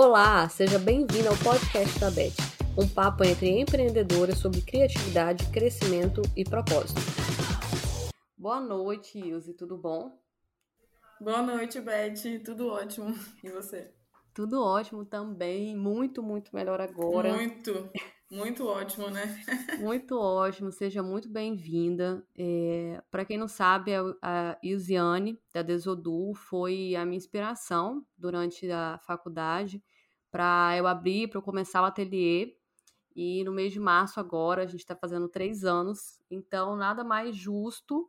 Olá, seja bem-vindo ao podcast da Beth, um papo entre empreendedoras sobre criatividade, crescimento e propósito. Boa noite, Ilse, tudo bom? Boa noite, Beth, tudo ótimo. E você? Tudo ótimo também, muito, muito melhor agora. Muito, muito ótimo, né? muito ótimo, seja muito bem-vinda. É, Para quem não sabe, a Ilziane, da Desodu, foi a minha inspiração durante a faculdade para eu abrir, para eu começar o ateliê. E no mês de março agora, a gente está fazendo três anos, então nada mais justo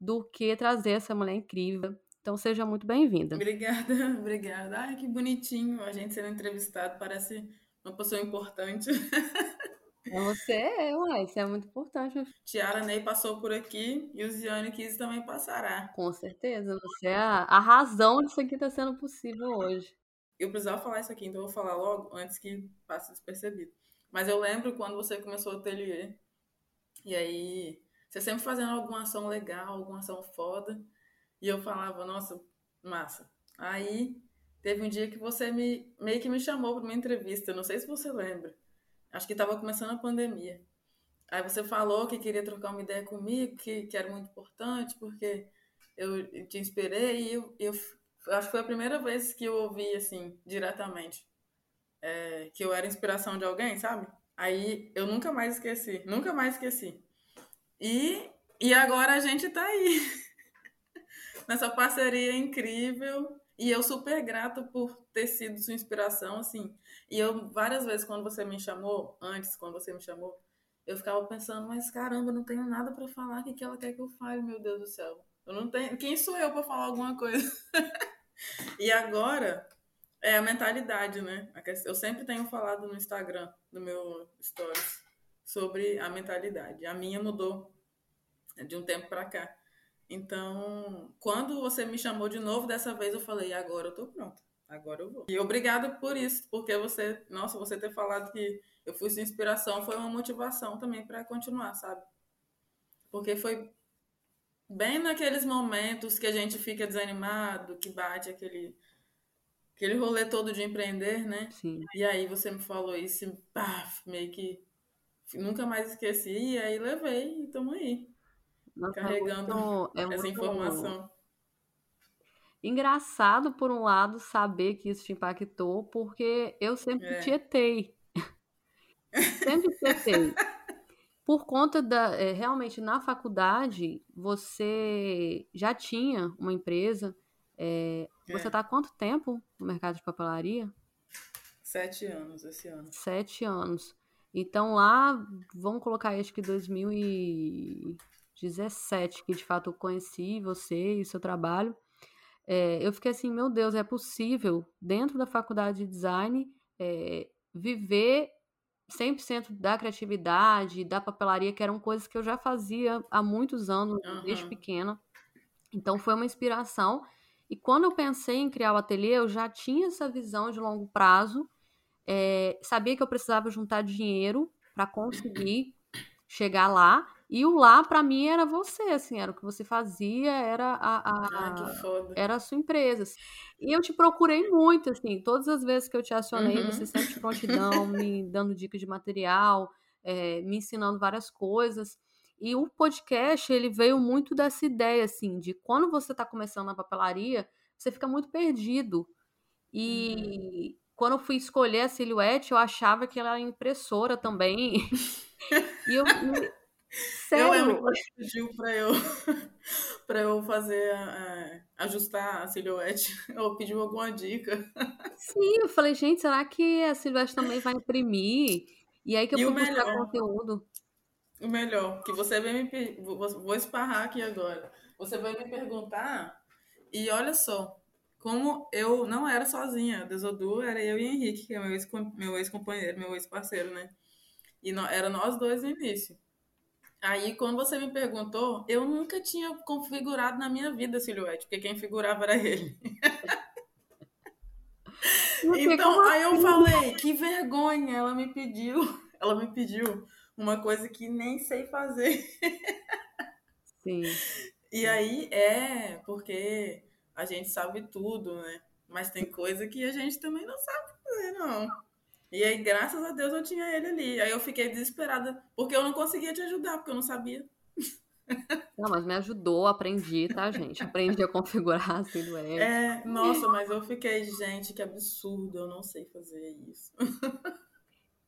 do que trazer essa mulher incrível então seja muito bem-vinda. Obrigada, obrigada. Ai, que bonitinho a gente sendo entrevistado, parece uma pessoa importante. Você é, uai, isso é muito importante. Tiara Ney passou por aqui e o Ziane Kiss também passará. Com certeza, você é a, a razão disso aqui está sendo possível hoje. Eu precisava falar isso aqui, então eu vou falar logo antes que passe despercebido. Mas eu lembro quando você começou o ateliê, e aí você sempre fazendo alguma ação legal, alguma ação foda. E eu falava, nossa, massa. Aí teve um dia que você me meio que me chamou para uma entrevista, não sei se você lembra. Acho que estava começando a pandemia. Aí você falou que queria trocar uma ideia comigo, que, que era muito importante, porque eu, te inspirei e eu, eu, acho que foi a primeira vez que eu ouvi, assim, diretamente, é, que eu era inspiração de alguém, sabe? Aí eu nunca mais esqueci, nunca mais esqueci. E, e agora a gente tá aí. nessa parceria incrível. E eu super grata por ter sido sua inspiração, assim. E eu, várias vezes, quando você me chamou, antes, quando você me chamou, eu ficava pensando, mas caramba, não tenho nada para falar, o que, que ela quer que eu fale, meu Deus do céu. Eu não tenho. Quem sou eu para falar alguma coisa? e agora é a mentalidade, né? Eu sempre tenho falado no Instagram, no meu stories, sobre a mentalidade. A minha mudou de um tempo para cá. Então, quando você me chamou de novo dessa vez, eu falei, agora eu tô pronta. Agora eu vou. E obrigada por isso, porque você, nossa, você ter falado que eu fui sua inspiração foi uma motivação também para continuar, sabe? Porque foi bem naqueles momentos que a gente fica desanimado, que bate aquele aquele rolê todo de empreender, né? Sim. E aí você me falou isso, pá, meio que nunca mais esqueci, e aí levei e estamos aí. Nossa, carregando é muito, é essa informação. Engraçado, por um lado, saber que isso te impactou, porque eu sempre é. tietei. sempre tietei. Por conta da. É, realmente, na faculdade, você já tinha uma empresa. É, você está há quanto tempo no mercado de papelaria? Sete anos esse ano. Sete anos. Então lá, vamos colocar acho que 2000 e... 17, que de fato eu conheci você e seu trabalho, é, eu fiquei assim, meu Deus, é possível, dentro da faculdade de design, é, viver 100% da criatividade, da papelaria, que eram coisas que eu já fazia há muitos anos, uhum. desde pequena. Então foi uma inspiração. E quando eu pensei em criar o ateliê, eu já tinha essa visão de longo prazo, é, sabia que eu precisava juntar dinheiro para conseguir chegar lá. E o lá, para mim, era você, assim, era o que você fazia, era a, a, ah, era a sua empresa. Assim. E eu te procurei muito, assim, todas as vezes que eu te acionei, uhum. você sempre de prontidão, me dando dicas de material, é, me ensinando várias coisas. E o podcast, ele veio muito dessa ideia, assim, de quando você está começando na papelaria, você fica muito perdido. E uhum. quando eu fui escolher a silhuete, eu achava que ela era impressora também. e eu Sério? Eu lembro que pediu para eu, para eu fazer, é, ajustar a silhuete, ou pediu alguma dica. Sim, eu falei, gente, será que a silhuete também vai imprimir? E aí que eu e fui buscar conteúdo. O melhor, que você vem me... Vou esparrar aqui agora. Você vai me perguntar, e olha só, como eu não era sozinha, Desodu era eu e Henrique, que é meu ex-companheiro, meu ex-parceiro, né? E era nós dois no início. Aí, quando você me perguntou, eu nunca tinha configurado na minha vida a silhuete, porque quem figurava era ele. então, aí eu assim? falei, que vergonha, ela me pediu, ela me pediu uma coisa que nem sei fazer. Sim. E aí é porque a gente sabe tudo, né? Mas tem coisa que a gente também não sabe fazer, não. E aí, graças a Deus, eu tinha ele ali. Aí eu fiquei desesperada, porque eu não conseguia te ajudar, porque eu não sabia. Não, mas me ajudou, aprendi, tá, gente? Aprendi a configurar a silhuete. É, nossa, mas eu fiquei, gente, que absurdo, eu não sei fazer isso.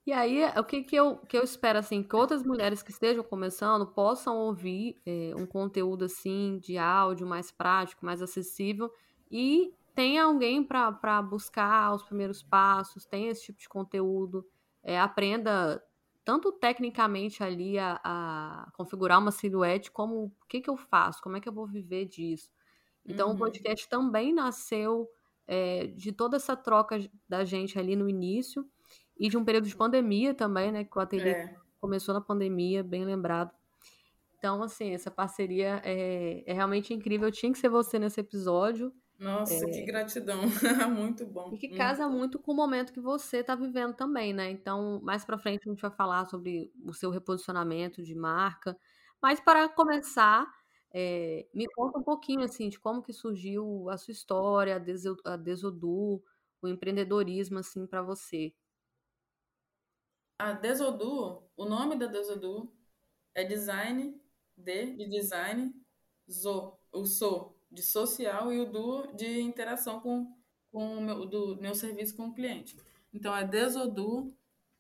E aí, o que, que, eu, que eu espero, assim, que outras mulheres que estejam começando possam ouvir é, um conteúdo, assim, de áudio mais prático, mais acessível e tenha alguém para buscar os primeiros passos, tenha esse tipo de conteúdo, é, aprenda tanto tecnicamente ali a, a, configurar uma silhuete, como o que, que eu faço, como é que eu vou viver disso. Então, uhum. o podcast também nasceu é, de toda essa troca da gente ali no início e de um período de pandemia também, né? Que o ateliê é. começou na pandemia, bem lembrado. Então, assim, essa parceria é, é realmente incrível. Tinha que ser você nesse episódio. Nossa, é... que gratidão. muito bom. E que casa muito com o momento que você está vivendo também, né? Então, mais para frente a gente vai falar sobre o seu reposicionamento de marca. Mas para começar, é, me conta um pouquinho assim de como que surgiu a sua história, a Desodu, o empreendedorismo assim para você. A Desodu, o nome da Desodu é design de, de design, zo, o so, de social e o do de interação com, com o meu, do meu serviço com o cliente. Então é Desodu,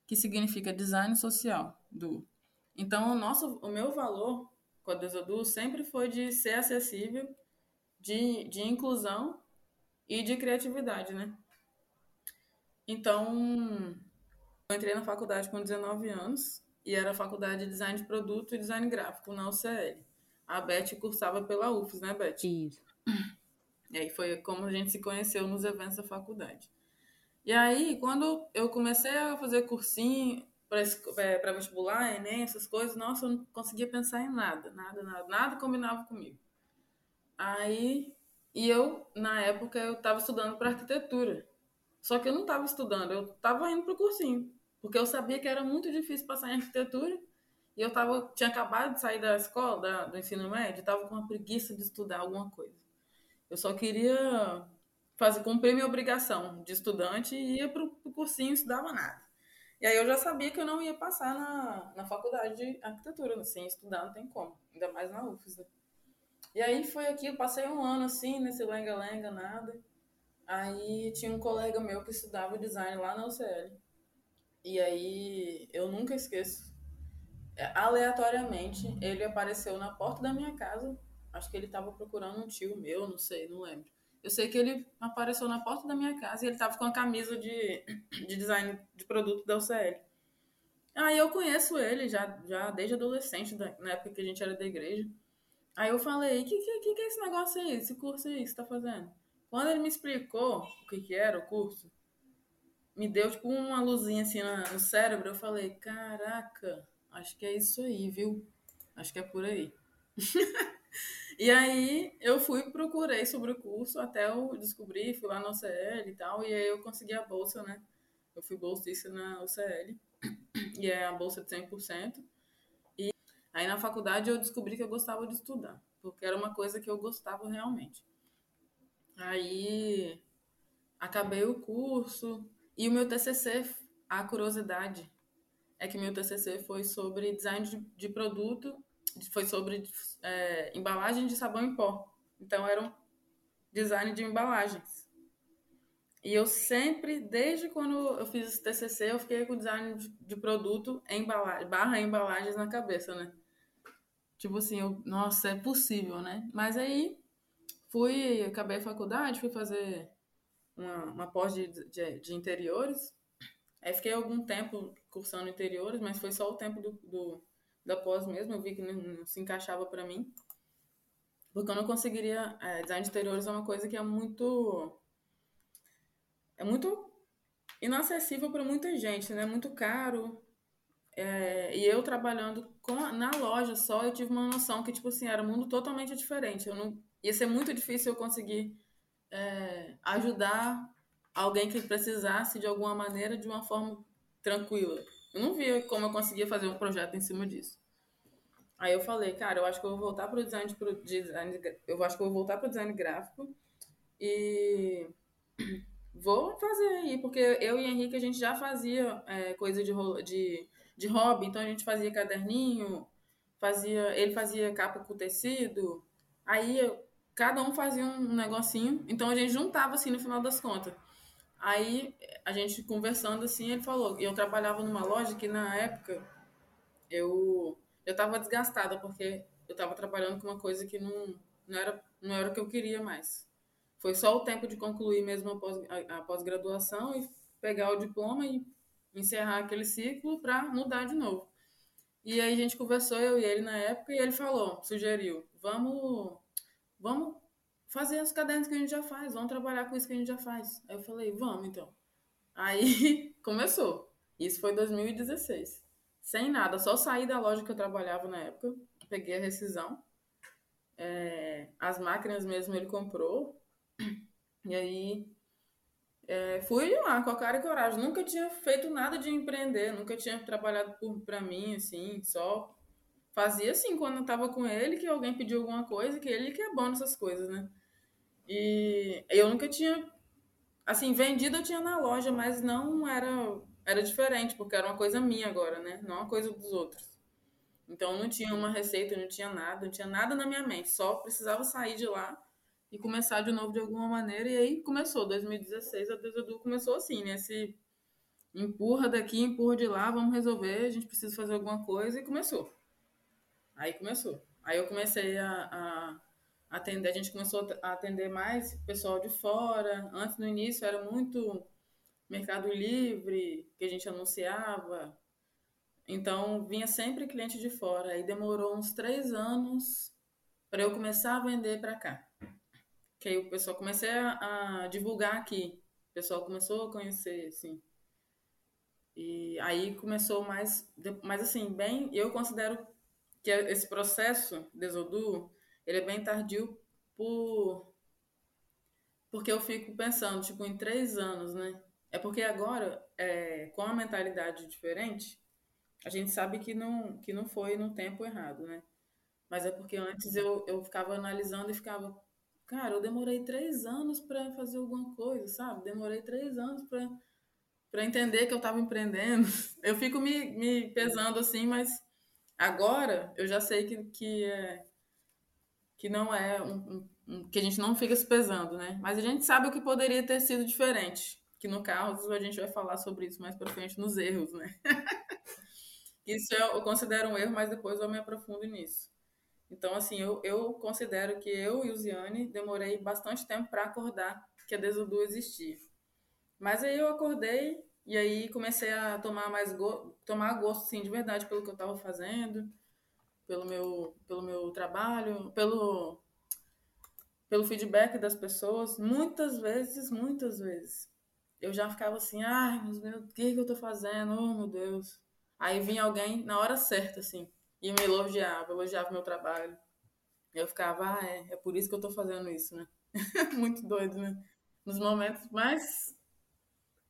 que significa design social, do. Então o nosso, o meu valor com a Desodu sempre foi de ser acessível, de, de inclusão e de criatividade, né? Então, eu entrei na faculdade com 19 anos e era a faculdade de design de produto e design gráfico na UCL. A Beth cursava pela UFES, né, Beth? Isso. E aí foi como a gente se conheceu nos eventos da faculdade. E aí, quando eu comecei a fazer cursinho para é, vestibular, Enem, essas coisas, nossa, eu não conseguia pensar em nada, nada, nada, nada combinava comigo. Aí, e eu, na época, eu estava estudando para arquitetura. Só que eu não estava estudando, eu estava indo para o cursinho. Porque eu sabia que era muito difícil passar em arquitetura. E eu tava, tinha acabado de sair da escola, da, do ensino médio, estava com uma preguiça de estudar alguma coisa. Eu só queria fazer, cumprir minha obrigação de estudante e ia para o cursinho estudava nada. E aí eu já sabia que eu não ia passar na, na faculdade de arquitetura, sem estudar não tem como, ainda mais na UFES. Né? E aí foi aqui, eu passei um ano assim, nesse lenga-lenga, nada. Aí tinha um colega meu que estudava design lá na UCL. E aí eu nunca esqueço. É, aleatoriamente, ele apareceu na porta da minha casa. Acho que ele estava procurando um tio meu, não sei, não lembro. Eu sei que ele apareceu na porta da minha casa e ele estava com a camisa de, de design de produto da UCL. Aí eu conheço ele já, já desde adolescente, na época que a gente era da igreja. Aí eu falei, que, que, que, é esse negócio aí, esse curso aí que você tá fazendo? Quando ele me explicou o que, que era o curso, me deu tipo uma luzinha assim no cérebro. Eu falei, caraca, acho que é isso aí, viu? Acho que é por aí. e aí eu fui procurei sobre o curso até eu descobri, fui lá na UCL e tal, e aí eu consegui a bolsa, né? Eu fui bolsista na UCL, e é a bolsa de 100%. E aí na faculdade eu descobri que eu gostava de estudar, porque era uma coisa que eu gostava realmente. Aí acabei o curso, e o meu TCC, a curiosidade é que meu TCC foi sobre design de, de produto, foi sobre é, embalagem de sabão em pó. Então era um design de embalagens. E eu sempre, desde quando eu fiz TCC, eu fiquei com design de, produto em embalagem, barra embalagens na cabeça, né? Tipo assim, eu, nossa, é possível, né? Mas aí fui, acabei a faculdade, fui fazer uma, uma pós de, de, de, interiores. Aí fiquei algum tempo cursando interiores, mas foi só o tempo do, do da pós mesmo. Eu vi que não, se encaixava para mim. Porque eu não conseguiria. É, design de interiores é uma coisa que é muito. É muito inacessível para muita gente, né? Muito caro. É, e eu trabalhando com, na loja só, eu tive uma noção que, tipo assim, era um mundo totalmente diferente. Eu não, ia ser muito difícil eu conseguir é, ajudar alguém que precisasse de alguma maneira de uma forma tranquila. Eu não via como eu conseguia fazer um projeto em cima disso. Aí eu falei, cara, eu acho que eu vou voltar para o design, pro design, eu acho que eu vou voltar para o design gráfico e vou fazer aí, porque eu e Henrique a gente já fazia é, coisa de, de, de hobby, então a gente fazia caderninho, fazia, ele fazia capa com tecido, aí cada um fazia um negocinho, então a gente juntava assim no final das contas. Aí a gente conversando assim, ele falou, eu trabalhava numa loja que na época eu eu tava desgastada porque eu tava trabalhando com uma coisa que não, não era não era o que eu queria mais. Foi só o tempo de concluir mesmo a pós-graduação pós e pegar o diploma e encerrar aquele ciclo para mudar de novo. E aí a gente conversou, eu e ele na época, e ele falou, sugeriu, vamos, vamos fazer os cadernos que a gente já faz, vamos trabalhar com isso que a gente já faz. Aí eu falei, vamos então. Aí começou. Isso foi 2016. Sem nada, só saí da loja que eu trabalhava na época, peguei a rescisão. É, as máquinas mesmo ele comprou. E aí é, fui lá com a cara e coragem. Nunca tinha feito nada de empreender, nunca tinha trabalhado por, pra mim, assim, só fazia assim quando eu tava com ele, que alguém pediu alguma coisa, que ele que é bom nessas coisas, né? E eu nunca tinha, assim, vendido eu tinha na loja, mas não era, era diferente, porque era uma coisa minha agora, né? Não uma coisa dos outros. Então não tinha uma receita, não tinha nada, não tinha nada na minha mente, só precisava sair de lá e começar de novo de alguma maneira. E aí começou, 2016, a Desedu começou assim, né? Se empurra daqui, empurra de lá, vamos resolver, a gente precisa fazer alguma coisa, e começou. Aí começou. Aí eu comecei a, a atender, a gente começou a atender mais pessoal de fora. Antes, no início, era muito Mercado Livre, que a gente anunciava. Então, vinha sempre cliente de fora. Aí demorou uns três anos para eu começar a vender para cá. Que aí o pessoal comecei a, a, divulgar aqui. O pessoal começou a conhecer, assim. E aí começou mais, mas assim, bem, eu considero que esse processo de Exodu, ele é bem tardio por porque eu fico pensando, tipo, em três anos, né? É porque agora, é, com a mentalidade diferente, a gente sabe que não, que não foi no tempo errado, né? Mas é porque antes eu, eu ficava analisando e ficava, cara, eu demorei três anos para fazer alguma coisa, sabe? Demorei três anos para para entender que eu estava empreendendo. Eu fico me, me pesando assim, mas agora eu já sei que, que, é, que não é um, um, que a gente não fica se pesando, né? Mas a gente sabe o que poderia ter sido diferente. Que no caso a gente vai falar sobre isso mais para frente nos erros, né? isso eu, eu considero um erro, mas depois eu me aprofundo nisso. Então, assim, eu, eu considero que eu e o Ziane demorei bastante tempo para acordar que a Desudu existia. Mas aí eu acordei e aí comecei a tomar mais go tomar gosto, sim, de verdade pelo que eu estava fazendo, pelo meu, pelo meu trabalho, pelo, pelo feedback das pessoas. Muitas vezes, muitas vezes, eu já ficava assim, ai, meu Deus, o que, que eu estou fazendo? Oh, meu Deus. Aí vinha alguém na hora certa, assim, e me elogiava, elogiava meu trabalho. Eu ficava, ah, é, é por isso que eu estou fazendo isso, né? Muito doido, né? Nos momentos mais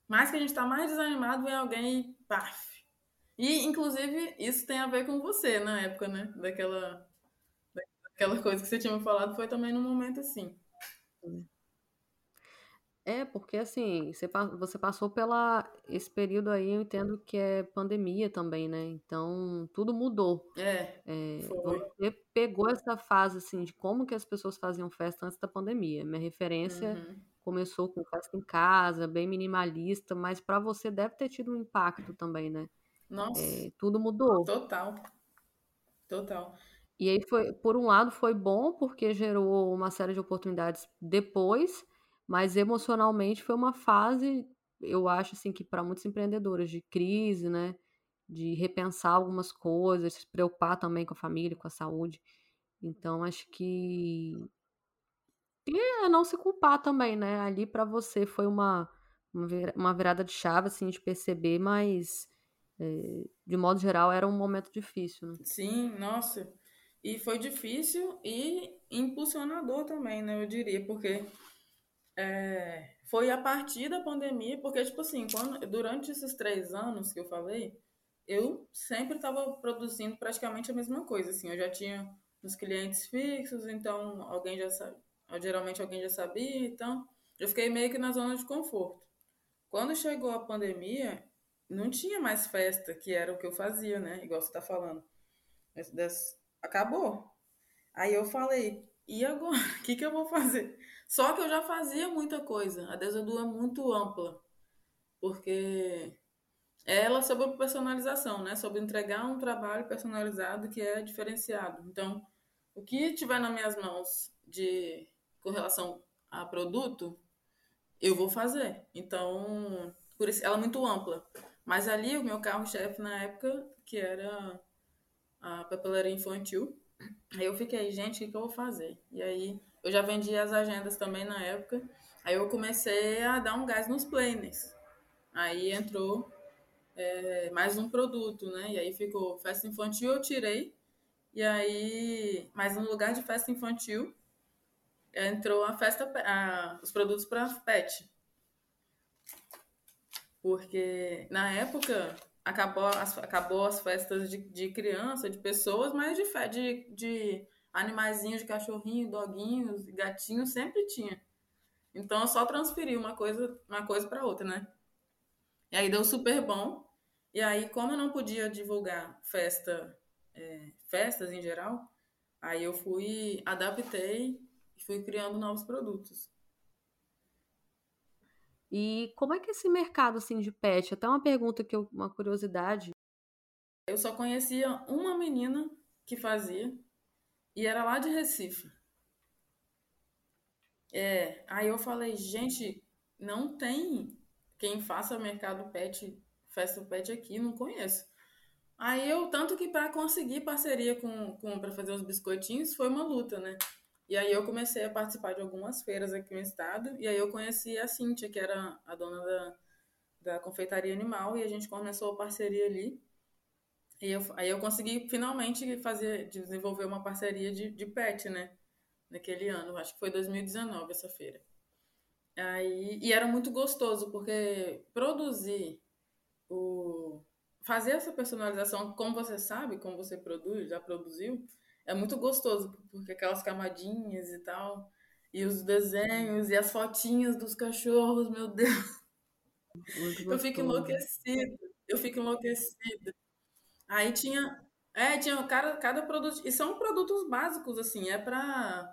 mais que a gente está mais desanimado, vem alguém e paf. E, inclusive, isso tem a ver com você na época, né? Daquela, daquela coisa que você tinha me falado, foi também num momento assim. É, porque assim, você, você passou pela. Esse período aí, eu entendo que é pandemia também, né? Então, tudo mudou. É. é você pegou essa fase, assim, de como que as pessoas faziam festa antes da pandemia. Minha referência uhum começou com festa em casa, bem minimalista, mas para você deve ter tido um impacto também, né? Nossa. É, tudo mudou. Total. Total. E aí foi, por um lado, foi bom porque gerou uma série de oportunidades depois, mas emocionalmente foi uma fase, eu acho assim que para muitos empreendedores de crise, né, de repensar algumas coisas, se preocupar também com a família, com a saúde. Então acho que e é não se culpar também, né? Ali para você foi uma, uma virada de chave, assim, de perceber, mas de modo geral era um momento difícil, né? Sim, nossa. E foi difícil e impulsionador também, né? Eu diria, porque é, foi a partir da pandemia, porque, tipo assim, quando, durante esses três anos que eu falei, eu sempre estava produzindo praticamente a mesma coisa, assim, eu já tinha os clientes fixos, então alguém já sabe, geralmente alguém já sabia, então eu fiquei meio que na zona de conforto. Quando chegou a pandemia, não tinha mais festa, que era o que eu fazia, né? Igual você tá falando. Acabou. Aí eu falei, e agora? O que, que eu vou fazer? Só que eu já fazia muita coisa. A Desadu é muito ampla. Porque ela sobre personalização, né? Sobre entregar um trabalho personalizado que é diferenciado. Então, o que tiver nas minhas mãos de com relação a produto, eu vou fazer. Então, por isso ela é muito ampla. Mas ali o meu carro-chefe na época, que era a papelaria infantil, aí eu fiquei, gente, o que, eu vou fazer? E aí eu já vendia as agendas também na época. Aí eu comecei a dar um gás nos planners. Aí entrou é, mais um produto, né? E aí ficou festa infantil, eu tirei. E aí, mas no lugar de festa infantil, entrou a festa, a, os produtos para pet. Porque na época acabou as, acabou as festas de, de criança, de pessoas, mas de, de, de animaizinhos, de cachorrinho, doguinhos, gatinhos, sempre tinha. Então eu só transferi uma coisa, uma coisa para outra, né? E aí deu super bom. E aí, como eu não podia divulgar festa, é, festas em geral, aí eu fui, adaptei fui criando novos produtos. E como é que é esse mercado assim de pet? Até uma pergunta que eu, uma curiosidade. Eu só conhecia uma menina que fazia e era lá de Recife. É, aí eu falei, gente, não tem quem faça mercado pet, festa pet aqui, não conheço. Aí eu, tanto que para conseguir parceria com, com para fazer os biscoitinhos foi uma luta, né? E aí eu comecei a participar de algumas feiras aqui no estado, e aí eu conheci a Cíntia, que era a dona da, da confeitaria animal, e a gente começou a parceria ali. E eu, aí eu consegui finalmente fazer, desenvolver uma parceria de, de pet, né? Naquele ano, acho que foi 2019 essa feira. Aí, e era muito gostoso, porque produzir o. Fazer essa personalização, como você sabe, como você produz, já produziu, é muito gostoso, porque aquelas camadinhas e tal, e os desenhos e as fotinhas dos cachorros, meu Deus. Eu fico enlouquecida, eu fico enlouquecida. Aí tinha, é, tinha cada, cada produto, e são produtos básicos, assim, é pra,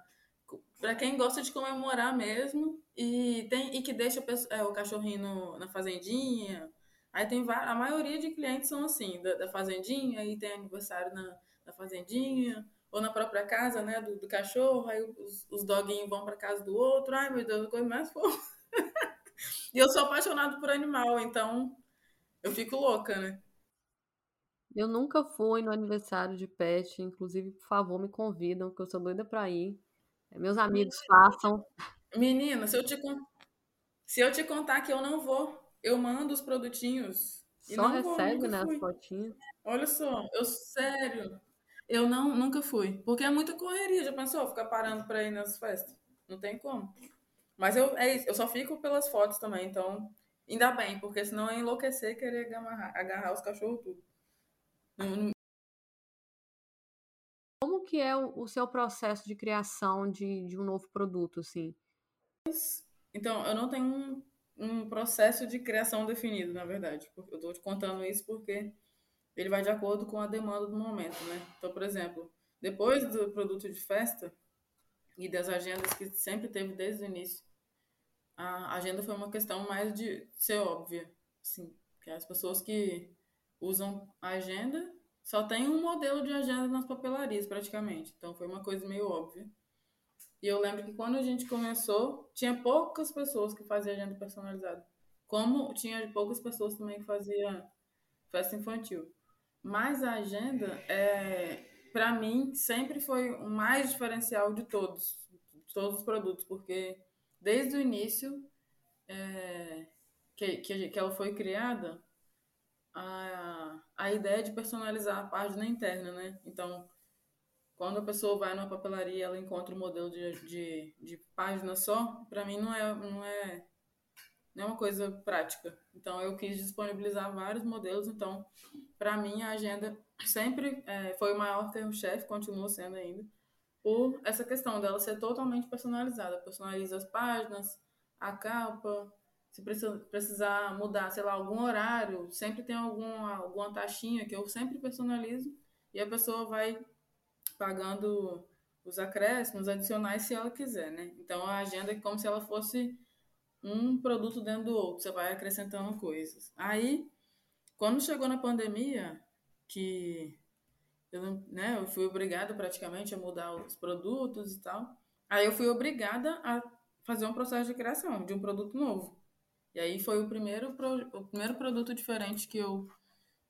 pra quem gosta de comemorar mesmo, e, tem, e que deixa é, o cachorrinho no, na fazendinha. Aí tem a maioria de clientes são assim, da, da fazendinha, aí tem aniversário na, na fazendinha, ou na própria casa, né, do, do cachorro, aí os, os doguinhos vão para casa do outro, ai meu Deus, coisa mais fofa. e eu sou apaixonado por animal, então eu fico louca, né? Eu nunca fui no aniversário de pet, inclusive, por favor, me convidam, que eu sou doida para ir. É, meus amigos façam. Menina, se eu te, se eu te contar que eu não vou, eu mando os produtinhos. Só recebe, vou, né, as fotinhas. Olha só, eu sério, eu não, nunca fui. Porque é muita correria. Já pensou? Ficar parando pra ir nas festas? Não tem como. Mas eu, é isso, eu só fico pelas fotos também, então ainda bem, porque senão é enlouquecer e querer agarrar, agarrar os cachorros tudo. Como que é o, o, seu processo de criação de, de um novo produto, assim? Então, eu não tenho um, um processo de criação definido, na verdade. Eu tô te contando isso porque ele vai de acordo com a demanda do momento, né? Então, por exemplo, depois do produto de festa e das agendas que sempre teve desde o início, a agenda foi uma questão mais de ser óbvia, assim, que as pessoas que usam a agenda só tem um modelo de agenda nas papelarias, praticamente. Então, foi uma coisa meio óbvia. E eu lembro que quando a gente começou, tinha poucas pessoas que faziam agenda personalizada. Como tinha poucas pessoas também que faziam festa infantil. Mas a agenda, é, para mim, sempre foi o mais diferencial de todos, de todos os produtos, porque desde o início é, que, que, que ela foi criada, a, a ideia de personalizar a página interna, né? Então, quando a pessoa vai numa papelaria ela encontra um modelo de, de, de página só, para mim não é, não é não é uma coisa prática. Então, eu quis disponibilizar vários modelos. Então, para mim, a agenda sempre é, foi o maior termo-chefe, continua sendo ainda, por essa questão dela ser totalmente personalizada. Personaliza as páginas, a capa, se precisar mudar, sei lá, algum horário, sempre tem alguma, alguma taxinha que eu sempre personalizo e a pessoa vai pagando os acréscimos adicionais se ela quiser, né? Então a agenda é como se ela fosse um produto dentro do outro, você vai acrescentando coisas. Aí, quando chegou na pandemia, que eu, né, eu fui obrigada praticamente a mudar os produtos e tal, aí eu fui obrigada a fazer um processo de criação de um produto novo. E aí foi o primeiro, o primeiro produto diferente que eu,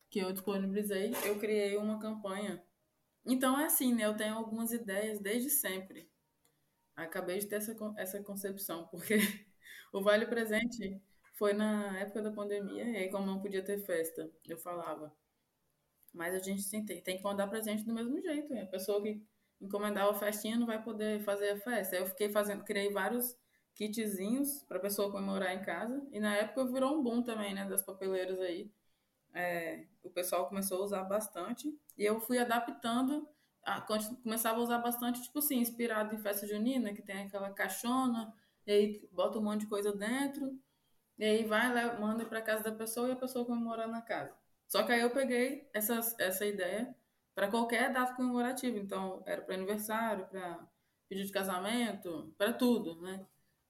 que eu disponibilizei. Eu criei uma campanha. Então é assim, né? Eu tenho algumas ideias desde sempre. Acabei de ter essa, essa concepção, porque o Vale Presente foi na época da pandemia, e aí como não podia ter festa, eu falava. Mas a gente tem, tem que mandar presente do mesmo jeito. A pessoa que encomendava a festinha não vai poder fazer a festa. Eu fiquei fazendo, criei vários kitzinhos para pessoa comemorar em casa. E na época virou um boom também, né, das papeleiras aí. É, o pessoal começou a usar bastante. E eu fui adaptando, a, começava a usar bastante, tipo assim, inspirado em festa junina, que tem aquela caixona, e aí bota um monte de coisa dentro, e aí vai, manda para casa da pessoa e a pessoa comemora na casa. Só que aí eu peguei essa, essa ideia para qualquer data comemorativa. Então, era para aniversário, para pedido de casamento, para tudo, né?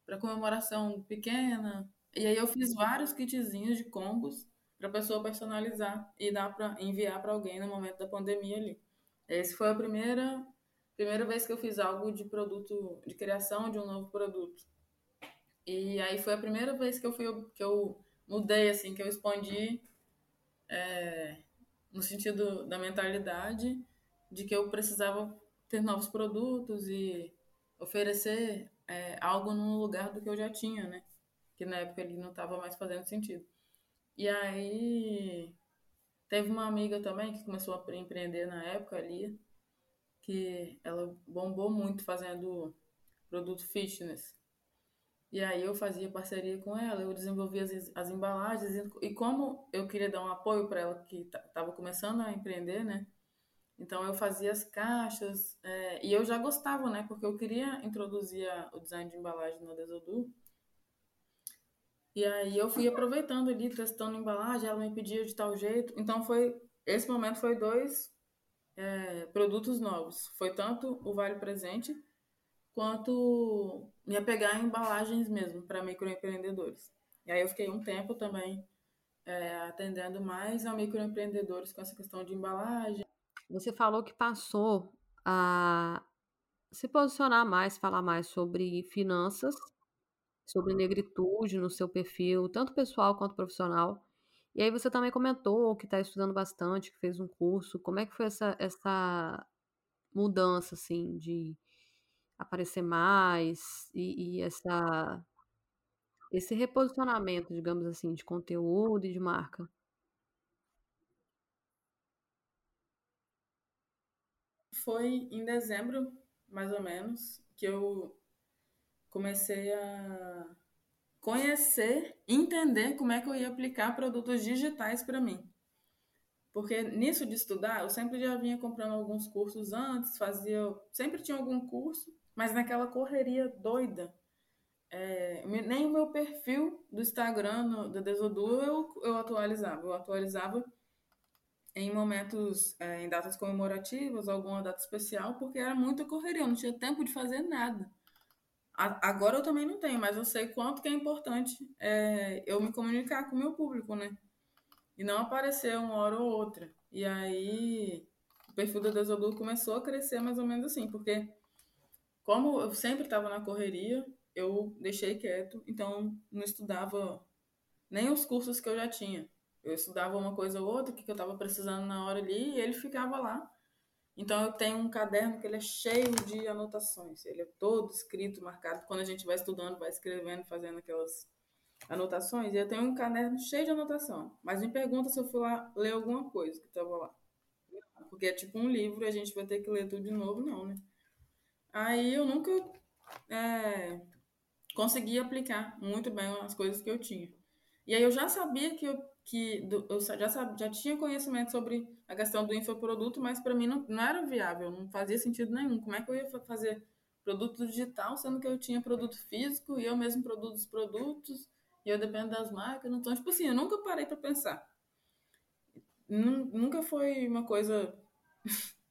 para comemoração pequena. E aí eu fiz vários kitzinhos de combos para a pessoa personalizar e dar para enviar para alguém no momento da pandemia ali. Esse foi a primeira primeira vez que eu fiz algo de produto de criação de um novo produto. E aí foi a primeira vez que eu fui que eu mudei assim, que eu expandi é, no sentido da mentalidade de que eu precisava ter novos produtos e oferecer é, algo no lugar do que eu já tinha, né? Que na época ele não estava mais fazendo sentido. E aí teve uma amiga também que começou a empreender na época ali, que ela bombou muito fazendo produto fitness. E aí eu fazia parceria com ela, eu desenvolvia as, as embalagens e como eu queria dar um apoio para ela que estava começando a empreender, né? Então eu fazia as caixas é, e eu já gostava, né? Porque eu queria introduzir o design de embalagem no Desodur. E aí eu fui aproveitando ali, testando embalagem, ela me pedia de tal jeito. Então foi esse momento foi dois é, produtos novos. Foi tanto o Vale Presente quanto me apegar em embalagens mesmo para microempreendedores. E aí eu fiquei um tempo também é, atendendo mais a microempreendedores com essa questão de embalagem. Você falou que passou a se posicionar mais, falar mais sobre finanças, sobre negritude no seu perfil, tanto pessoal quanto profissional. E aí você também comentou que está estudando bastante, que fez um curso. Como é que foi essa, essa mudança, assim, de aparecer mais e, e essa, esse reposicionamento, digamos assim, de conteúdo e de marca? foi em dezembro, mais ou menos, que eu comecei a conhecer, entender como é que eu ia aplicar produtos digitais para mim. Porque nisso de estudar, eu sempre já vinha comprando alguns cursos antes, fazia, sempre tinha algum curso, mas naquela correria doida. É, nem o meu perfil do Instagram, no, do Desodu, eu, eu atualizava. Eu atualizava em momentos, é, em datas comemorativas, alguma data especial, porque era muita correria, eu não tinha tempo de fazer nada. A, agora eu também não tenho, mas eu sei quanto que é importante é, eu me comunicar com o meu público, né? E não aparecer uma hora ou outra. E aí o perfil da Desodu começou a crescer mais ou menos assim, porque como eu sempre estava na correria, eu deixei quieto, então não estudava nem os cursos que eu já tinha. Eu estudava uma coisa ou outra que eu estava precisando na hora ali e ele ficava lá. Então eu tenho um caderno que ele é cheio de anotações. Ele é todo escrito, marcado. Quando a gente vai estudando, vai escrevendo, fazendo aquelas anotações. E eu tenho um caderno cheio de anotação. Mas me pergunta se eu fui lá ler alguma coisa que estava lá. Porque é tipo um livro a gente vai ter que ler tudo de novo, não, né? Aí eu nunca é, consegui aplicar muito bem as coisas que eu tinha. E aí eu já sabia que eu que do, eu já, sabia, já tinha conhecimento sobre a questão do infoproduto, mas para mim não, não era viável, não fazia sentido nenhum. Como é que eu ia fazer produto digital, sendo que eu tinha produto físico e eu mesmo produzo os produtos e eu dependo das marcas. Então, tipo assim, eu nunca parei para pensar. Nunca foi uma coisa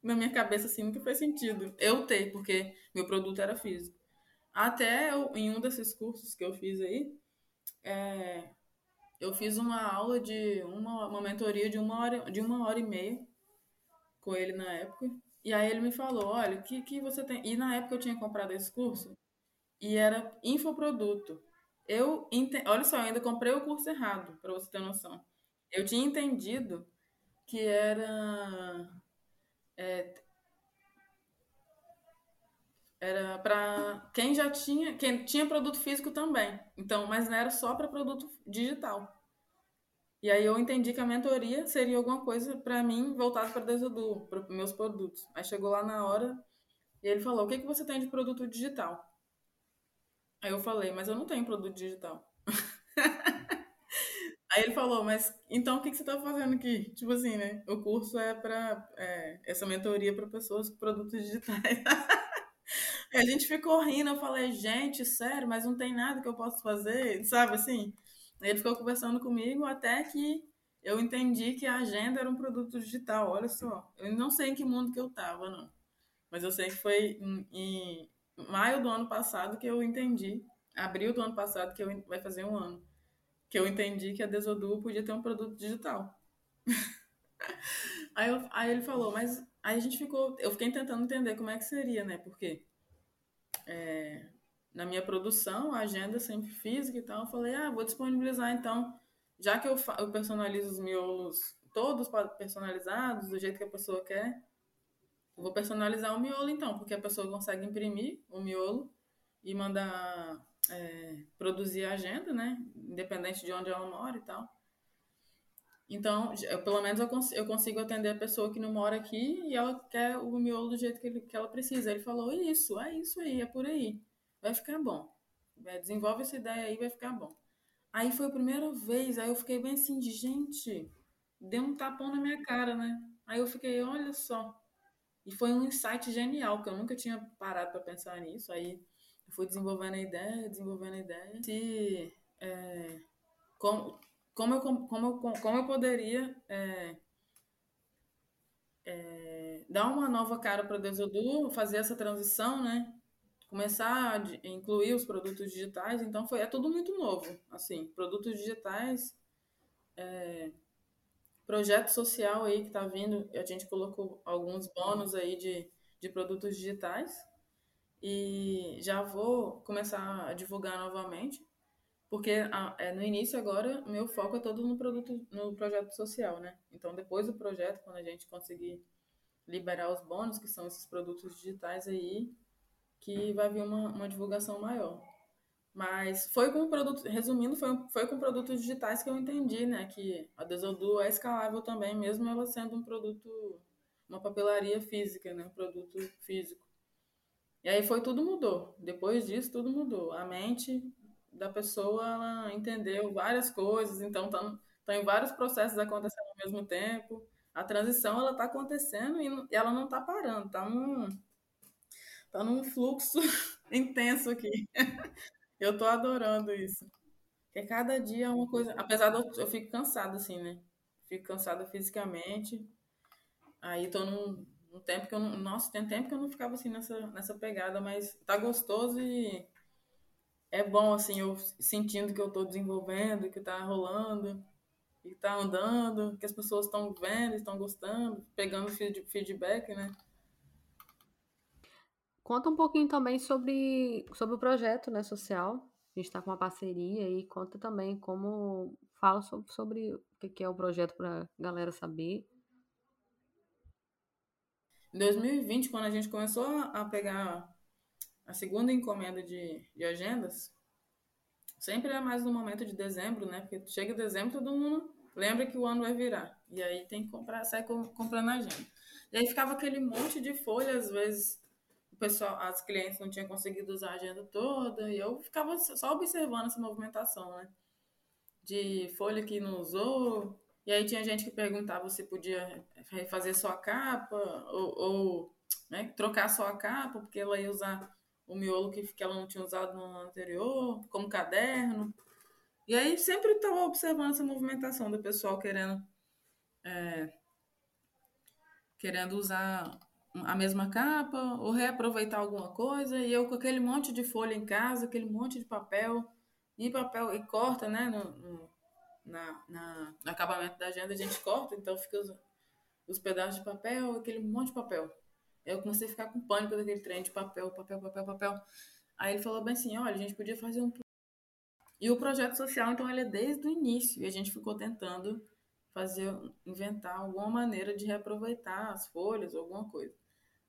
na minha cabeça assim, nunca fez sentido. Eu ter, porque meu produto era físico. Até eu, em um desses cursos que eu fiz aí, é, eu fiz uma aula de uma, uma mentoria de uma hora, de uma hora e meia com ele na época. E aí ele me falou, olha, que, que você tem. E na época eu tinha comprado esse curso e era infoproduto. Eu ente... olha só, eu ainda comprei o curso errado, para você ter noção. Eu tinha entendido que era é, era para quem já tinha, quem tinha produto físico também. Então, mas não era só para produto digital. E aí eu entendi que a mentoria seria alguma coisa para mim voltada para Desodu, para meus produtos. Aí chegou lá na hora e ele falou: "O que que você tem de produto digital?" Aí eu falei: "Mas eu não tenho produto digital." Aí ele falou, mas então o que, que você está fazendo aqui? Tipo assim, né? O curso é para é, essa mentoria para pessoas com produtos digitais. a gente ficou rindo, eu falei, gente, sério, mas não tem nada que eu possa fazer, sabe assim? Ele ficou conversando comigo até que eu entendi que a agenda era um produto digital. Olha só, eu não sei em que mundo que eu tava, não. Mas eu sei que foi em, em maio do ano passado que eu entendi, abril do ano passado que eu, vai fazer um ano, que eu entendi que a Desodu podia ter um produto digital. aí, eu, aí ele falou, mas aí a gente ficou, eu fiquei tentando entender como é que seria, né? Porque é, na minha produção, a agenda sempre física e tal, eu falei, ah, vou disponibilizar então, já que eu, eu personalizo os miolos todos personalizados, do jeito que a pessoa quer, eu vou personalizar o miolo então, porque a pessoa consegue imprimir o miolo e mandar é, produzir a agenda, né? Independente de onde ela mora e tal. Então, eu, pelo menos eu, cons eu, consigo atender a pessoa que não mora aqui e ela quer o miolo do jeito que, ele, que ela precisa. Ele falou, isso, é isso aí, é por aí. Vai ficar bom. Desenvolve essa ideia aí, vai ficar bom. Aí foi a primeira vez, aí eu fiquei bem assim, de gente, deu um tapão na minha cara, né? Aí eu fiquei, olha só. E foi um insight genial, que eu nunca tinha parado para pensar nisso. Aí fui desenvolvendo a ideia, desenvolvendo a ideia. Se, é, como, como eu, como eu, como eu poderia é, é, dar uma nova cara para Desodu, fazer essa transição, né? Começar a incluir os produtos digitais, então foi é tudo muito novo, assim, produtos digitais, é, projeto social aí que está vindo, a gente colocou alguns bônus aí de, de produtos digitais e já vou começar a divulgar novamente porque a, é, no início agora, meu foco é todo no produto, no projeto social, né? Então, depois do projeto, quando a gente conseguir liberar os bônus, que são esses produtos digitais aí, que vai vir uma, uma divulgação maior. Mas foi com produto, resumindo, foi, foi com produtos digitais que eu entendi, né? Que a Desodu é escalável também, mesmo ela sendo um produto, uma papelaria física, né? Um produto físico. E aí foi tudo mudou. Depois disso, tudo mudou. A mente da pessoa ela entendeu várias coisas, então estão tá, em vários processos acontecendo ao mesmo tempo. A transição ela está acontecendo e ela não está parando, está num, tá num fluxo intenso aqui. eu estou adorando isso. Porque cada dia é uma coisa. Apesar de eu, eu fico cansada, assim, né? Fico cansada fisicamente. Aí tô num, num tempo que eu não. Nossa, tem tempo que eu não ficava assim nessa, nessa pegada, mas tá gostoso e é bom, assim, eu sentindo que eu estou desenvolvendo, que está rolando, que está andando, que as pessoas estão vendo, estão gostando, pegando feedback, né? Conta um pouquinho também sobre, sobre o projeto né, social. A gente está com uma parceria e conta também como fala sobre, sobre o que é o projeto para a galera saber. Em 2020, quando a gente começou a pegar a segunda encomenda de, de agendas sempre é mais no momento de dezembro, né? Porque chega dezembro, todo mundo lembra que o ano vai virar. E aí tem que comprar, sai comprando agenda. E aí ficava aquele monte de folha, às vezes o pessoal, as clientes não tinham conseguido usar a agenda toda, e eu ficava só observando essa movimentação, né? De folha que não usou. E aí tinha gente que perguntava se podia refazer só a capa, ou, ou né, trocar só a capa, porque ela ia usar o miolo que, que ela não tinha usado no ano anterior, como caderno. E aí sempre estava observando essa movimentação do pessoal querendo é, querendo usar a mesma capa ou reaproveitar alguma coisa e eu com aquele monte de folha em casa, aquele monte de papel e papel e corta, né, no, no, na, na, no acabamento da agenda a gente corta, então fica os, os pedaços de papel, aquele monte de papel. Eu comecei a ficar com pânico daquele trem de papel, papel, papel, papel. Aí ele falou bem assim, olha, a gente podia fazer um e o projeto social, então, ele é desde o início. E a gente ficou tentando fazer, inventar alguma maneira de reaproveitar as folhas, alguma coisa.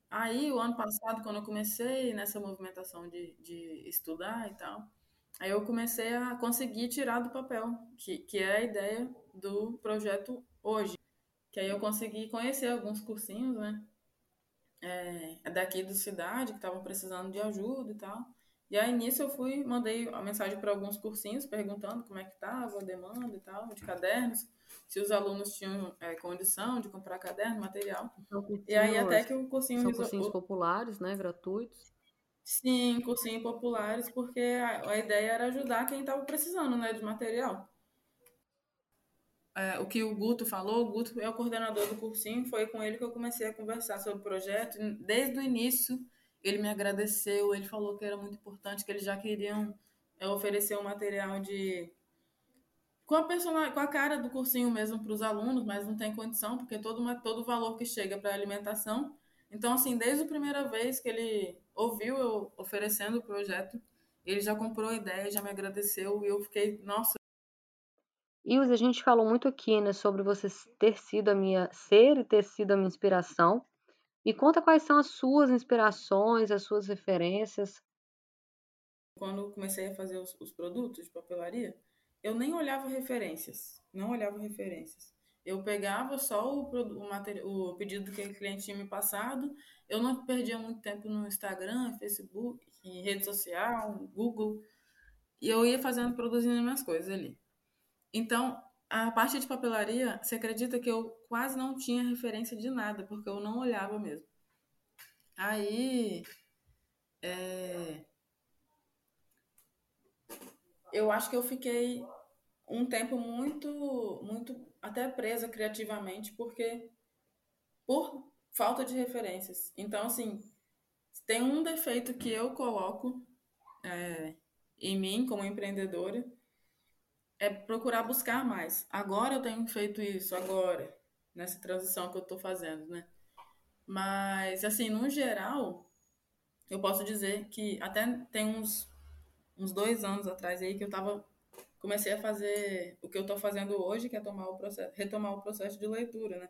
Aí, o ano passado, quando eu comecei nessa movimentação de, de estudar e tal, aí eu comecei a conseguir tirar do papel, que, que é a ideia do projeto hoje. Que aí eu consegui conhecer alguns cursinhos, né? É, daqui da cidade, que estavam precisando de ajuda e tal. E aí nisso eu fui, mandei a mensagem para alguns cursinhos perguntando como é que estava a demanda e tal, de cadernos, se os alunos tinham é, condição de comprar caderno, material. Então, e aí até que o cursinho... São cursinhos populares, né, gratuitos? Sim, cursinhos populares, porque a, a ideia era ajudar quem estava precisando, né, de material. É, o que o Guto falou, o Guto é o coordenador do cursinho, foi com ele que eu comecei a conversar sobre o projeto, desde o início ele me agradeceu, ele falou que era muito importante, que eles já queriam é, oferecer um material de com a personal, com a cara do cursinho mesmo para os alunos, mas não tem condição porque todo uma, todo o valor que chega para alimentação. Então assim, desde a primeira vez que ele ouviu eu oferecendo o projeto, ele já comprou a ideia, já me agradeceu e eu fiquei, nossa. Ilse, a gente falou muito aqui, né, sobre você ter sido a minha ser e ter sido a minha inspiração. Me conta quais são as suas inspirações, as suas referências. Quando comecei a fazer os, os produtos de papelaria, eu nem olhava referências, não olhava referências. Eu pegava só o, o, o pedido que o cliente tinha me passado, eu não perdia muito tempo no Instagram, Facebook, rede social, Google, e eu ia fazendo, produzindo as minhas coisas ali. Então, a parte de papelaria, você acredita que eu quase não tinha referência de nada, porque eu não olhava mesmo. Aí. É... Eu acho que eu fiquei um tempo muito, muito até presa criativamente, porque por falta de referências. Então, assim, tem um defeito que eu coloco é, em mim como empreendedora, é procurar buscar mais. Agora eu tenho feito isso, agora, nessa transição que eu estou fazendo, né? Mas, assim, no geral, eu posso dizer que até tem uns, uns dois anos atrás aí que eu tava, comecei a fazer o que eu estou fazendo hoje, que é tomar o processo, retomar o processo de leitura, né?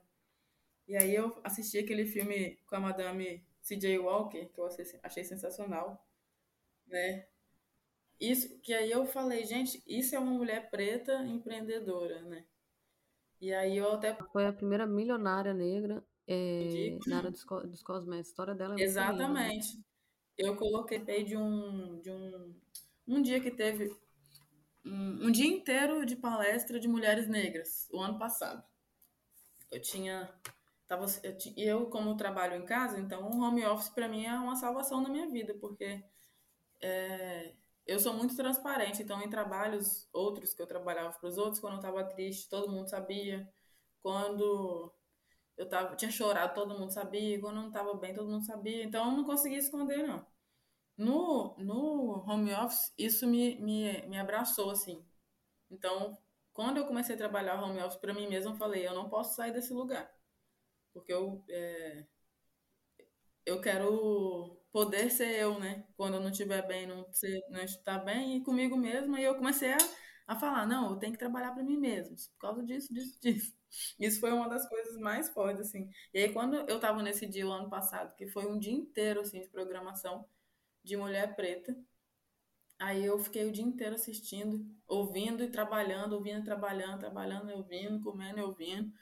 E aí eu assisti aquele filme com a Madame C.J. Walker, que eu achei sensacional, né? Isso, que aí eu falei, gente, isso é uma mulher preta empreendedora, né? E aí eu até. Foi a primeira milionária negra é, na área dos, dos cosméticos. A história dela é muito Exatamente. Né? Eu coloquei de um, de um, um dia que teve um, um dia inteiro de palestra de mulheres negras, o ano passado. Eu tinha. Tava, eu, eu, como trabalho em casa, então o home office para mim é uma salvação na minha vida, porque é, eu sou muito transparente, então em trabalhos outros que eu trabalhava para os outros, quando eu estava triste, todo mundo sabia. Quando eu tava, tinha chorado, todo mundo sabia. Quando eu não estava bem, todo mundo sabia. Então eu não conseguia esconder, não. No, no home office, isso me, me, me abraçou, assim. Então, quando eu comecei a trabalhar home office para mim mesma, eu falei: eu não posso sair desse lugar. Porque eu, é, eu quero poder ser eu, né? Quando eu não estiver bem, não, ser, não estar bem, e comigo mesma. E eu comecei a, a falar: não, eu tenho que trabalhar para mim mesmo, por causa disso, disso, disso. Isso foi uma das coisas mais fortes, assim. E aí, quando eu estava nesse dia, o ano passado, que foi um dia inteiro, assim, de programação de mulher preta, aí eu fiquei o dia inteiro assistindo, ouvindo e trabalhando, ouvindo e trabalhando, trabalhando e ouvindo, comendo e ouvindo,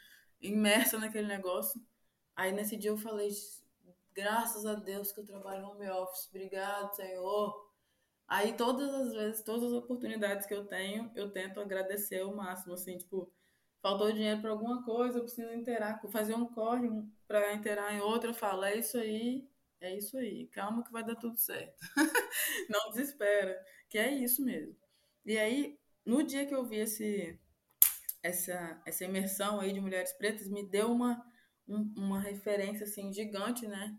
imersa naquele negócio. Aí, nesse dia, eu falei Graças a Deus que eu trabalho home office. Obrigado, Senhor. Aí todas as vezes, todas as oportunidades que eu tenho, eu tento agradecer o máximo, assim, tipo, faltou dinheiro para alguma coisa, eu preciso inteirar, fazer um corre para inteirar em outra, eu falo, é isso aí, é isso aí, calma que vai dar tudo certo. não desespera, que é isso mesmo. E aí, no dia que eu vi esse, essa, essa imersão aí de mulheres pretas, me deu uma, um, uma referência, assim, gigante, né?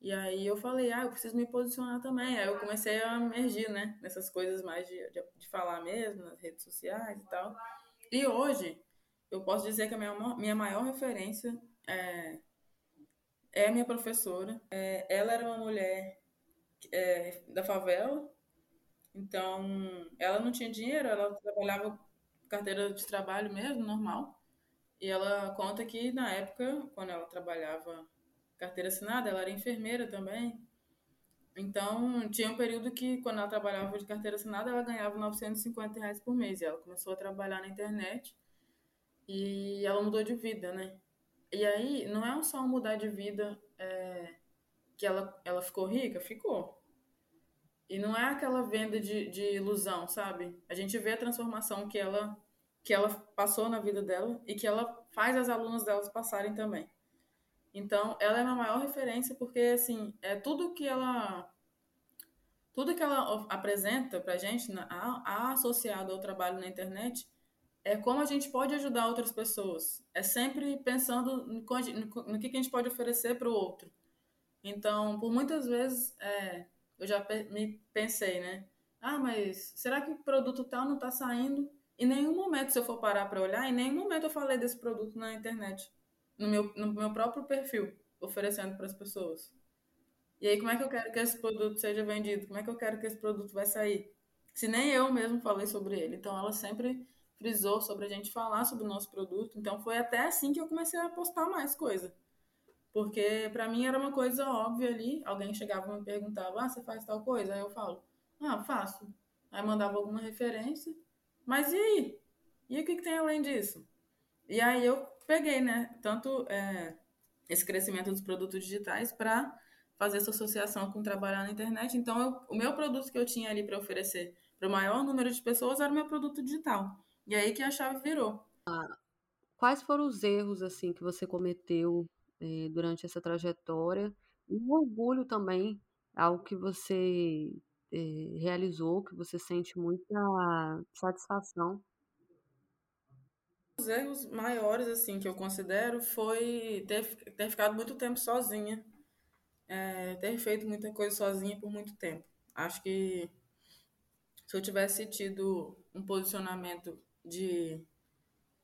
E aí eu falei, ah, eu preciso me posicionar também. Aí eu comecei a emergir, né? Nessas coisas mais de, de, de falar mesmo, nas redes sociais e tal. E hoje, eu posso dizer que a minha, minha maior referência é, é minha professora. É, ela era uma mulher é, da favela, então ela não tinha dinheiro, ela trabalhava carteira de trabalho mesmo, normal. E ela conta que na época, quando ela trabalhava carteira assinada, ela era enfermeira também. Então, tinha um período que, quando ela trabalhava de carteira assinada, ela ganhava 950 reais por mês. E ela começou a trabalhar na internet e ela mudou de vida, né? E aí, não é só mudar de vida é, que ela, ela ficou rica, ficou. E não é aquela venda de, de ilusão, sabe? A gente vê a transformação que ela, que ela passou na vida dela e que ela faz as alunas delas passarem também. Então, ela é a maior referência porque, assim, é tudo que ela... Tudo que ela apresenta pra gente, a, a associado ao trabalho na internet, é como a gente pode ajudar outras pessoas. É sempre pensando no, no que a gente pode oferecer para o outro. Então, por muitas vezes, é, eu já me pensei, né? Ah, mas será que o produto tal não está saindo? Em nenhum momento, se eu for parar para olhar, em nenhum momento eu falei desse produto na internet, no meu, no meu próprio perfil, oferecendo para as pessoas. E aí, como é que eu quero que esse produto seja vendido? Como é que eu quero que esse produto vai sair? Se nem eu mesmo falei sobre ele. Então, ela sempre frisou sobre a gente falar sobre o nosso produto. Então foi até assim que eu comecei a postar mais coisa. Porque para mim era uma coisa óbvia ali, alguém chegava e me perguntava: "Ah, você faz tal coisa?" Aí eu falo: "Ah, faço". Aí mandava alguma referência. Mas e aí? E o que, que tem além disso? E aí eu peguei, né, tanto é, esse crescimento dos produtos digitais para fazer essa associação com trabalhar na internet. Então, eu, o meu produto que eu tinha ali para oferecer para o maior número de pessoas era o meu produto digital. E aí que a chave virou. Ah, quais foram os erros assim que você cometeu eh, durante essa trajetória? E o orgulho também, algo que você eh, realizou, que você sente muita satisfação. Os erros maiores assim que eu considero foi ter, ter ficado muito tempo sozinha, é, ter feito muita coisa sozinha por muito tempo. Acho que se eu tivesse tido um posicionamento de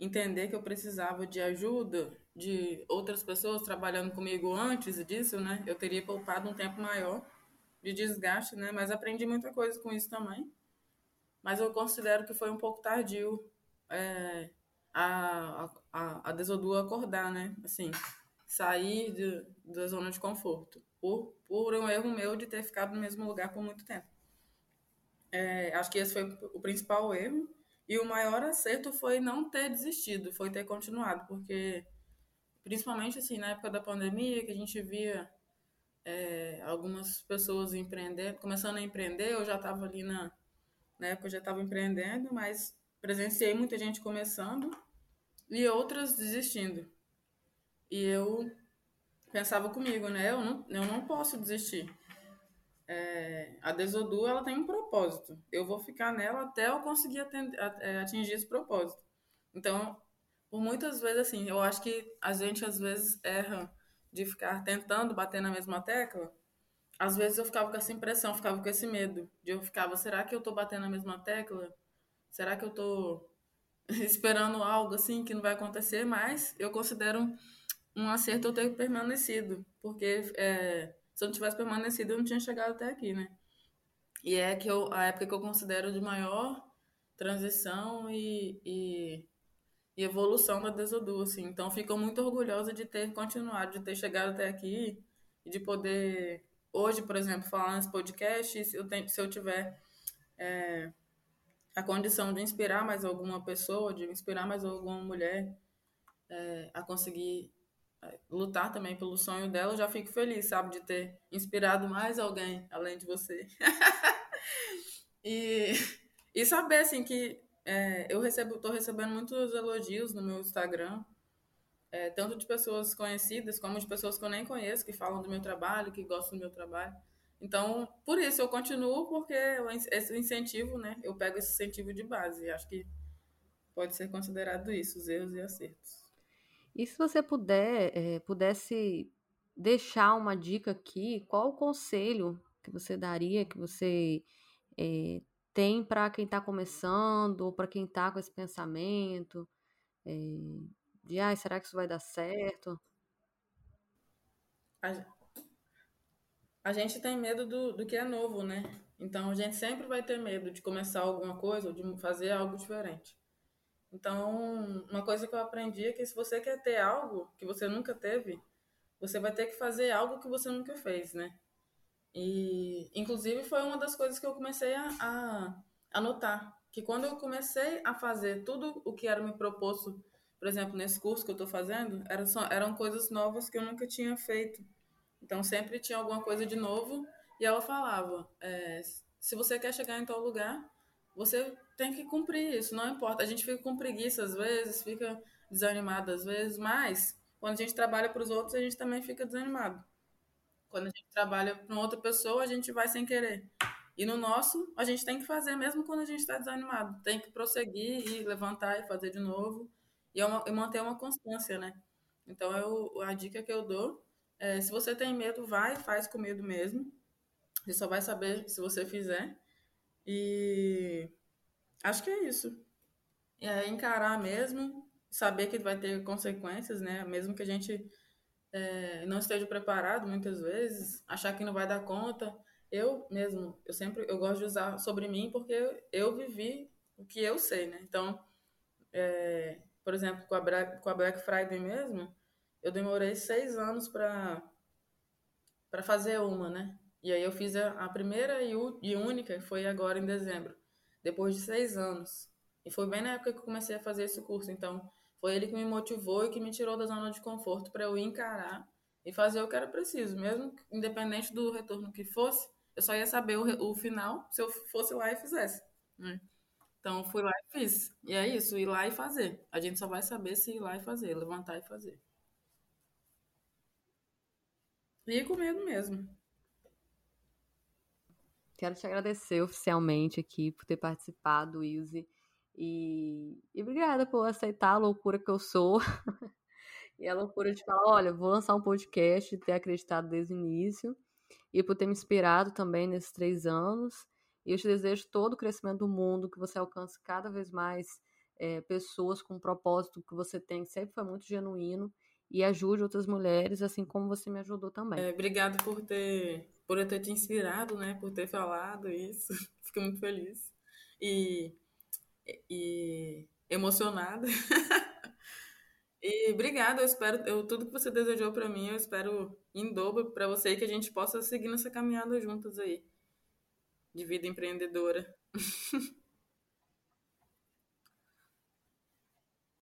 entender que eu precisava de ajuda de outras pessoas trabalhando comigo antes disso, né? Eu teria poupado um tempo maior de desgaste, né? Mas aprendi muita coisa com isso também. Mas eu considero que foi um pouco tardio é, a, a, a Desodu acordar, né? Assim, sair de, da zona de conforto. Por, por um erro meu de ter ficado no mesmo lugar por muito tempo. É, acho que esse foi o principal erro. E o maior acerto foi não ter desistido, foi ter continuado, porque principalmente assim na época da pandemia que a gente via é, algumas pessoas empreendendo, começando a empreender, eu já estava ali na, na época eu já estava empreendendo, mas presenciei muita gente começando e outras desistindo. E eu pensava comigo, né? Eu não, eu não posso desistir é, a Desodu ela tem um propósito. Eu vou ficar nela até eu conseguir atender, é, atingir esse propósito. Então, por muitas vezes, assim, eu acho que a gente às vezes erra de ficar tentando bater na mesma tecla. Às vezes eu ficava com essa impressão, ficava com esse medo. De eu ficava, será que eu tô batendo na mesma tecla? Será que eu tô esperando algo assim que não vai acontecer? Mas eu considero um acerto eu ter permanecido. Porque é, se eu não tivesse permanecido, eu não tinha chegado até aqui, né? E é que eu, a época que eu considero de maior transição e, e, e evolução da Desodu, assim. Então, fico muito orgulhosa de ter continuado, de ter chegado até aqui e de poder, hoje, por exemplo, falar nesse podcast, se eu, se eu tiver é, a condição de inspirar mais alguma pessoa, de inspirar mais alguma mulher é, a conseguir lutar também pelo sonho dela, eu já fico feliz, sabe, de ter inspirado mais alguém além de você. e, e saber, assim, que é, eu recebo, tô recebendo muitos elogios no meu Instagram. é, tanto de pessoas conhecidas como de pessoas que eu nem conheço, que falam do meu trabalho, que gostam do meu trabalho. Então, por isso eu continuo, porque esse incentivo, né? Eu pego esse incentivo de base. Acho que pode ser considerado isso, os erros e acertos. E se você puder, é, pudesse deixar uma dica aqui, qual o conselho que você daria, que você é, tem para quem está começando, ou para quem está com esse pensamento é, de, ah, será que isso vai dar certo? A, a gente tem medo do, do que é novo, né? Então a gente sempre vai ter medo de começar alguma coisa ou de fazer algo diferente. Então, uma coisa que eu aprendi é que se você quer ter algo que você nunca teve, você vai ter que fazer algo que você nunca fez, né? E, inclusive, foi uma das coisas que eu comecei a, a, a notar. Que quando eu comecei a fazer tudo o que era me proposto, por exemplo, nesse curso que eu estou fazendo, eram, só, eram coisas novas que eu nunca tinha feito. Então, sempre tinha alguma coisa de novo. E ela falava: é, se você quer chegar em tal lugar, você tem que cumprir isso, não importa. A gente fica com preguiça às vezes, fica desanimado às vezes, mas quando a gente trabalha para os outros, a gente também fica desanimado. Quando a gente trabalha para outra pessoa, a gente vai sem querer. E no nosso, a gente tem que fazer mesmo quando a gente está desanimado. Tem que prosseguir e levantar e fazer de novo. E, é uma, e manter uma constância, né? Então, eu, a dica que eu dou é, se você tem medo, vai, faz com medo mesmo. Você só vai saber se você fizer. E acho que é isso. É encarar mesmo, saber que vai ter consequências, né? Mesmo que a gente é, não esteja preparado muitas vezes, achar que não vai dar conta. Eu mesmo, eu sempre eu gosto de usar sobre mim porque eu vivi o que eu sei, né? Então, é, por exemplo, com a, Black, com a Black Friday mesmo, eu demorei seis anos para para fazer uma, né? E aí eu fiz a, a primeira e, u, e única, foi agora em dezembro, depois de seis anos. E foi bem na época que eu comecei a fazer esse curso, então foi ele que me motivou e que me tirou da zona de conforto para eu encarar e fazer o que era preciso, mesmo independente do retorno que fosse, eu só ia saber o, o final se eu fosse lá e fizesse. Né? Então fui lá e fiz. E é isso, ir lá e fazer. A gente só vai saber se ir lá e fazer, levantar e fazer. E medo mesmo. Quero te agradecer oficialmente aqui por ter participado, Ilse. E, e obrigada por aceitar a loucura que eu sou. e a loucura de falar, olha, vou lançar um podcast, ter acreditado desde o início. E por ter me inspirado também nesses três anos. E eu te desejo todo o crescimento do mundo, que você alcance cada vez mais é, pessoas com o propósito que você tem, que sempre foi muito genuíno, e ajude outras mulheres, assim como você me ajudou também. É, obrigado por ter, por eu ter te inspirado, né? Por ter falado isso. Fico muito feliz. E e emocionada. e obrigada, eu espero eu, tudo que você desejou para mim, eu espero em dobro para você e que a gente possa seguir nessa caminhada juntas aí de vida empreendedora.